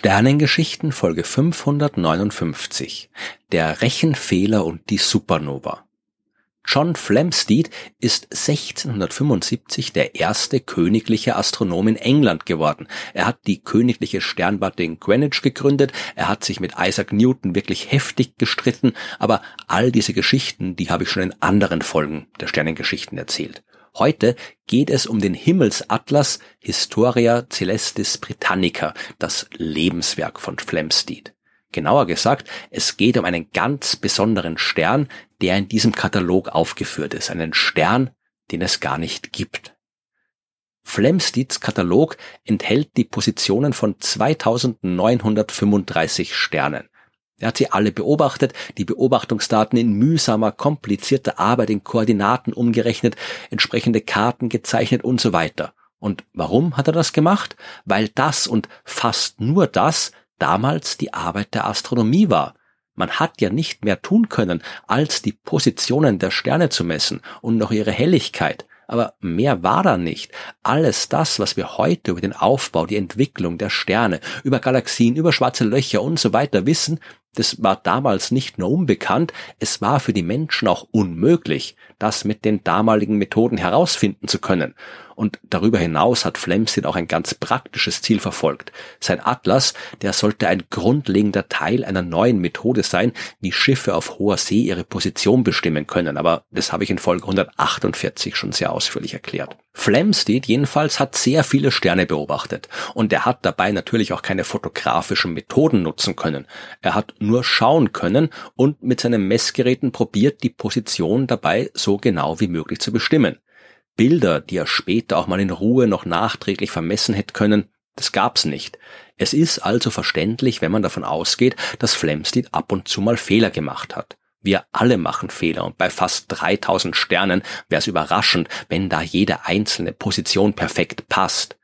Sternengeschichten Folge 559 Der Rechenfehler und die Supernova John Flamsteed ist 1675 der erste königliche Astronom in England geworden. Er hat die königliche Sternwarte in Greenwich gegründet, er hat sich mit Isaac Newton wirklich heftig gestritten, aber all diese Geschichten, die habe ich schon in anderen Folgen der Sternengeschichten erzählt. Heute geht es um den Himmelsatlas Historia Celestis Britannica, das Lebenswerk von Flamsteed. Genauer gesagt, es geht um einen ganz besonderen Stern, der in diesem Katalog aufgeführt ist. Einen Stern, den es gar nicht gibt. Flamsteeds Katalog enthält die Positionen von 2935 Sternen. Er hat sie alle beobachtet, die Beobachtungsdaten in mühsamer, komplizierter Arbeit in Koordinaten umgerechnet, entsprechende Karten gezeichnet und so weiter. Und warum hat er das gemacht? Weil das und fast nur das damals die Arbeit der Astronomie war. Man hat ja nicht mehr tun können, als die Positionen der Sterne zu messen und noch ihre Helligkeit. Aber mehr war da nicht. Alles das, was wir heute über den Aufbau, die Entwicklung der Sterne, über Galaxien, über schwarze Löcher und so weiter wissen, das war damals nicht nur unbekannt, es war für die Menschen auch unmöglich, das mit den damaligen Methoden herausfinden zu können. Und darüber hinaus hat Flemsteed auch ein ganz praktisches Ziel verfolgt. Sein Atlas, der sollte ein grundlegender Teil einer neuen Methode sein, wie Schiffe auf hoher See ihre Position bestimmen können. Aber das habe ich in Folge 148 schon sehr ausführlich erklärt. Flamsteed jedenfalls hat sehr viele Sterne beobachtet und er hat dabei natürlich auch keine fotografischen Methoden nutzen können. Er hat nur schauen können und mit seinen Messgeräten probiert, die Position dabei so genau wie möglich zu bestimmen. Bilder, die er später auch mal in Ruhe noch nachträglich vermessen hätte können, das gab's nicht. Es ist also verständlich, wenn man davon ausgeht, dass Flamsteed ab und zu mal Fehler gemacht hat. Wir alle machen Fehler und bei fast 3000 Sternen wäre es überraschend, wenn da jede einzelne Position perfekt passt.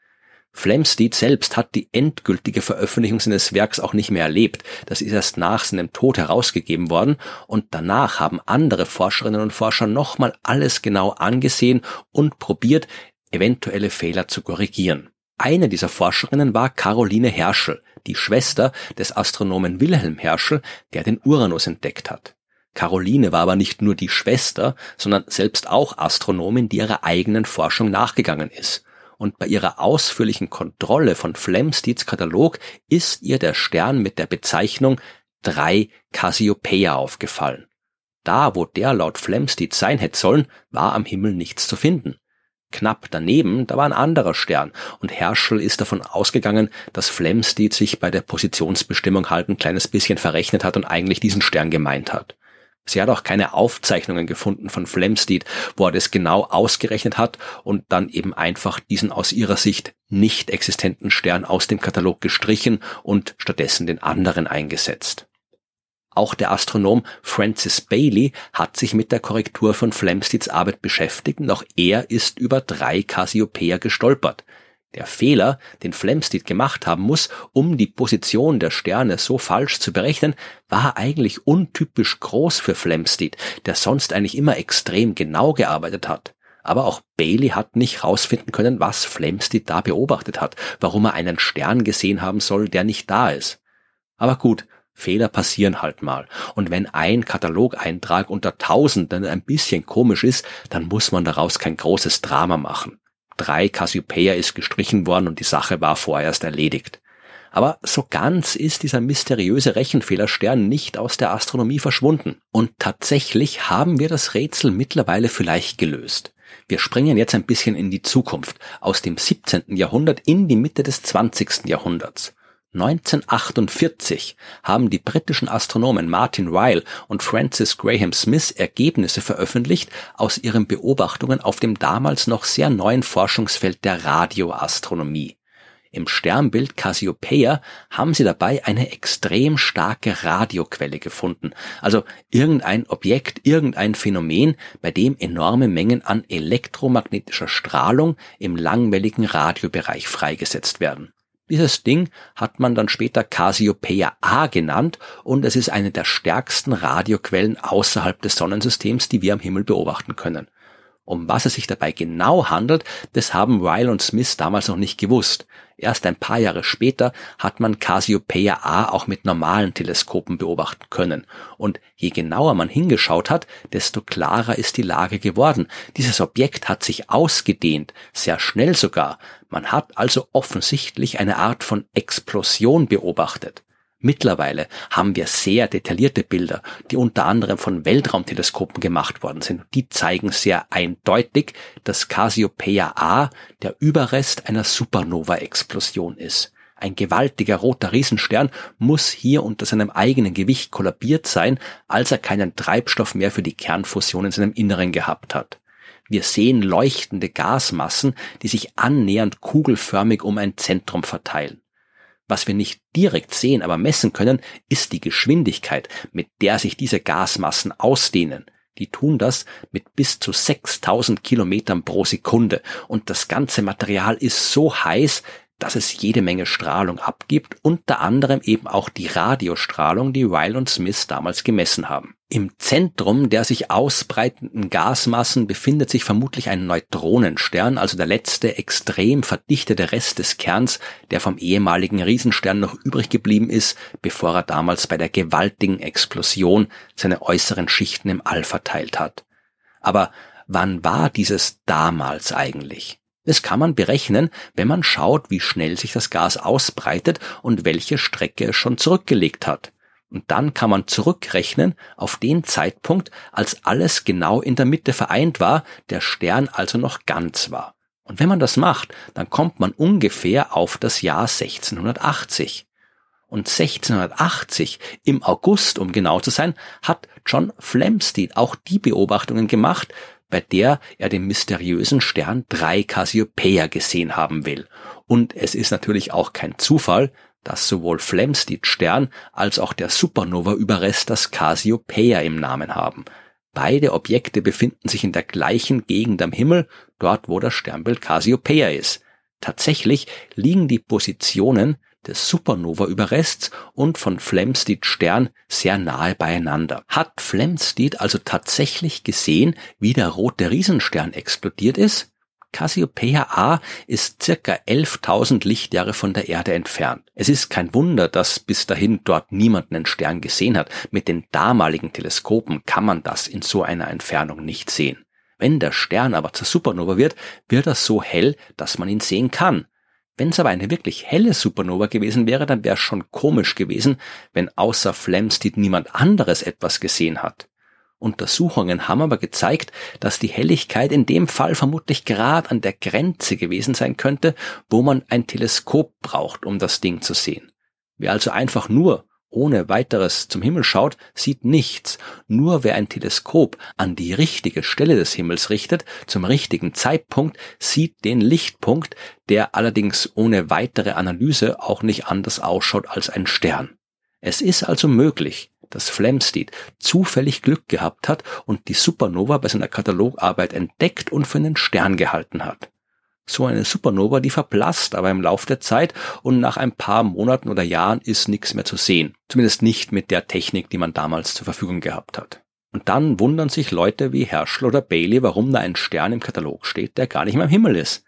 Flamsteed selbst hat die endgültige Veröffentlichung seines Werks auch nicht mehr erlebt. Das ist erst nach seinem Tod herausgegeben worden und danach haben andere Forscherinnen und Forscher nochmal alles genau angesehen und probiert, eventuelle Fehler zu korrigieren. Eine dieser Forscherinnen war Caroline Herschel, die Schwester des Astronomen Wilhelm Herschel, der den Uranus entdeckt hat. Caroline war aber nicht nur die Schwester, sondern selbst auch Astronomin, die ihrer eigenen Forschung nachgegangen ist und bei ihrer ausführlichen Kontrolle von Flamsteeds Katalog ist ihr der Stern mit der Bezeichnung 3 Cassiopeia aufgefallen. Da, wo der laut Flamsteed sein hätte sollen, war am Himmel nichts zu finden. Knapp daneben, da war ein anderer Stern, und Herschel ist davon ausgegangen, dass Flamsteed sich bei der Positionsbestimmung halt ein kleines bisschen verrechnet hat und eigentlich diesen Stern gemeint hat. Sie hat auch keine Aufzeichnungen gefunden von Flamsteed, wo er das genau ausgerechnet hat und dann eben einfach diesen aus ihrer Sicht nicht existenten Stern aus dem Katalog gestrichen und stattdessen den anderen eingesetzt. Auch der Astronom Francis Bailey hat sich mit der Korrektur von Flamsteeds Arbeit beschäftigt und auch er ist über drei Cassiopeia gestolpert. Der Fehler, den Flamsteed gemacht haben muss, um die Position der Sterne so falsch zu berechnen, war eigentlich untypisch groß für Flamsteed, der sonst eigentlich immer extrem genau gearbeitet hat. Aber auch Bailey hat nicht herausfinden können, was Flamsteed da beobachtet hat, warum er einen Stern gesehen haben soll, der nicht da ist. Aber gut, Fehler passieren halt mal. Und wenn ein Katalogeintrag unter Tausenden ein bisschen komisch ist, dann muss man daraus kein großes Drama machen. 3 Cassiopeia ist gestrichen worden und die Sache war vorerst erledigt. Aber so ganz ist dieser mysteriöse Rechenfehlerstern nicht aus der Astronomie verschwunden. Und tatsächlich haben wir das Rätsel mittlerweile vielleicht gelöst. Wir springen jetzt ein bisschen in die Zukunft, aus dem 17. Jahrhundert in die Mitte des 20. Jahrhunderts. 1948 haben die britischen Astronomen Martin Ryle und Francis Graham Smith Ergebnisse veröffentlicht aus ihren Beobachtungen auf dem damals noch sehr neuen Forschungsfeld der Radioastronomie. Im Sternbild Cassiopeia haben sie dabei eine extrem starke Radioquelle gefunden, also irgendein Objekt, irgendein Phänomen, bei dem enorme Mengen an elektromagnetischer Strahlung im langwelligen Radiobereich freigesetzt werden. Dieses Ding hat man dann später Cassiopeia A genannt und es ist eine der stärksten Radioquellen außerhalb des Sonnensystems, die wir am Himmel beobachten können. Um was es sich dabei genau handelt, das haben Ryle und Smith damals noch nicht gewusst. Erst ein paar Jahre später hat man Cassiopeia A auch mit normalen Teleskopen beobachten können. Und je genauer man hingeschaut hat, desto klarer ist die Lage geworden. Dieses Objekt hat sich ausgedehnt, sehr schnell sogar. Man hat also offensichtlich eine Art von Explosion beobachtet. Mittlerweile haben wir sehr detaillierte Bilder, die unter anderem von Weltraumteleskopen gemacht worden sind. Die zeigen sehr eindeutig, dass Cassiopeia A der Überrest einer Supernova-Explosion ist. Ein gewaltiger roter Riesenstern muss hier unter seinem eigenen Gewicht kollabiert sein, als er keinen Treibstoff mehr für die Kernfusion in seinem Inneren gehabt hat. Wir sehen leuchtende Gasmassen, die sich annähernd kugelförmig um ein Zentrum verteilen. Was wir nicht direkt sehen, aber messen können, ist die Geschwindigkeit, mit der sich diese Gasmassen ausdehnen. Die tun das mit bis zu 6000 Kilometern pro Sekunde und das ganze Material ist so heiß, dass es jede Menge Strahlung abgibt, unter anderem eben auch die Radiostrahlung, die Ryle und Smith damals gemessen haben. Im Zentrum der sich ausbreitenden Gasmassen befindet sich vermutlich ein Neutronenstern, also der letzte extrem verdichtete Rest des Kerns, der vom ehemaligen Riesenstern noch übrig geblieben ist, bevor er damals bei der gewaltigen Explosion seine äußeren Schichten im All verteilt hat. Aber wann war dieses damals eigentlich? Das kann man berechnen, wenn man schaut, wie schnell sich das Gas ausbreitet und welche Strecke es schon zurückgelegt hat. Und dann kann man zurückrechnen auf den Zeitpunkt, als alles genau in der Mitte vereint war, der Stern also noch ganz war. Und wenn man das macht, dann kommt man ungefähr auf das Jahr 1680. Und 1680, im August um genau zu sein, hat John Flamsteed auch die Beobachtungen gemacht, bei der er den mysteriösen Stern 3 Cassiopeia gesehen haben will. Und es ist natürlich auch kein Zufall, dass sowohl Flamsteed Stern als auch der Supernova-Überrest das Cassiopeia im Namen haben. Beide Objekte befinden sich in der gleichen Gegend am Himmel, dort wo das Sternbild Cassiopeia ist. Tatsächlich liegen die Positionen des Supernova-Überrests und von Flamsteed Stern sehr nahe beieinander. Hat Flamsteed also tatsächlich gesehen, wie der rote Riesenstern explodiert ist? Cassiopeia A ist circa 11.000 Lichtjahre von der Erde entfernt. Es ist kein Wunder, dass bis dahin dort niemand einen Stern gesehen hat. Mit den damaligen Teleskopen kann man das in so einer Entfernung nicht sehen. Wenn der Stern aber zur Supernova wird, wird er so hell, dass man ihn sehen kann. Wenn es aber eine wirklich helle Supernova gewesen wäre, dann wäre es schon komisch gewesen, wenn außer Flamsteed niemand anderes etwas gesehen hat. Untersuchungen haben aber gezeigt, dass die Helligkeit in dem Fall vermutlich gerade an der Grenze gewesen sein könnte, wo man ein Teleskop braucht, um das Ding zu sehen. Wer also einfach nur ohne weiteres zum Himmel schaut, sieht nichts. Nur wer ein Teleskop an die richtige Stelle des Himmels richtet, zum richtigen Zeitpunkt, sieht den Lichtpunkt, der allerdings ohne weitere Analyse auch nicht anders ausschaut als ein Stern. Es ist also möglich, dass Flamsteed zufällig Glück gehabt hat und die Supernova bei seiner Katalogarbeit entdeckt und für einen Stern gehalten hat. So eine Supernova, die verblasst aber im Lauf der Zeit und nach ein paar Monaten oder Jahren ist nichts mehr zu sehen. Zumindest nicht mit der Technik, die man damals zur Verfügung gehabt hat. Und dann wundern sich Leute wie Herschel oder Bailey, warum da ein Stern im Katalog steht, der gar nicht mehr im Himmel ist.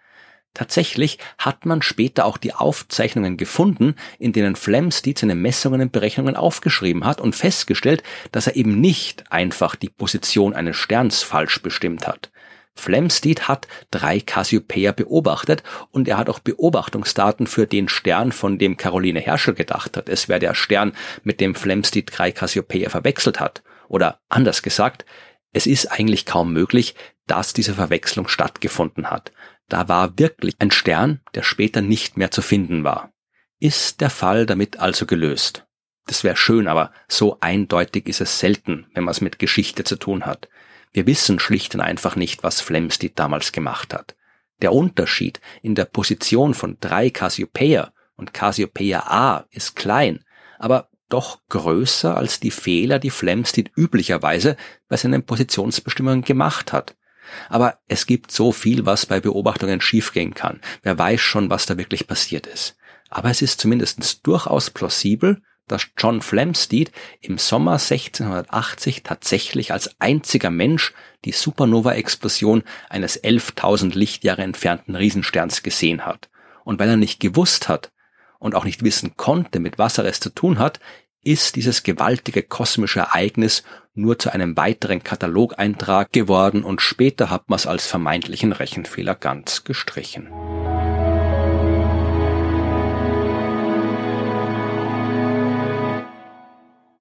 Tatsächlich hat man später auch die Aufzeichnungen gefunden, in denen Flamsteed seine Messungen und Berechnungen aufgeschrieben hat und festgestellt, dass er eben nicht einfach die Position eines Sterns falsch bestimmt hat. Flamsteed hat drei Cassiopeia beobachtet und er hat auch Beobachtungsdaten für den Stern, von dem Caroline Herschel gedacht hat. Es wäre der Stern, mit dem Flamsteed drei Cassiopeia verwechselt hat. Oder anders gesagt, es ist eigentlich kaum möglich, dass diese Verwechslung stattgefunden hat. Da war wirklich ein Stern, der später nicht mehr zu finden war. Ist der Fall damit also gelöst? Das wäre schön, aber so eindeutig ist es selten, wenn man es mit Geschichte zu tun hat. Wir wissen schlicht und einfach nicht, was Flamsteed damals gemacht hat. Der Unterschied in der Position von drei Cassiopeia und Cassiopeia A ist klein, aber doch größer als die Fehler, die Flamsteed üblicherweise bei seinen Positionsbestimmungen gemacht hat. Aber es gibt so viel, was bei Beobachtungen schiefgehen kann. Wer weiß schon, was da wirklich passiert ist. Aber es ist zumindest durchaus plausibel, dass John Flamsteed im Sommer 1680 tatsächlich als einziger Mensch die Supernova-Explosion eines 11.000 Lichtjahre entfernten Riesensterns gesehen hat. Und weil er nicht gewusst hat und auch nicht wissen konnte, mit was er es zu tun hat, ist dieses gewaltige kosmische Ereignis nur zu einem weiteren Katalogeintrag geworden und später hat man es als vermeintlichen Rechenfehler ganz gestrichen.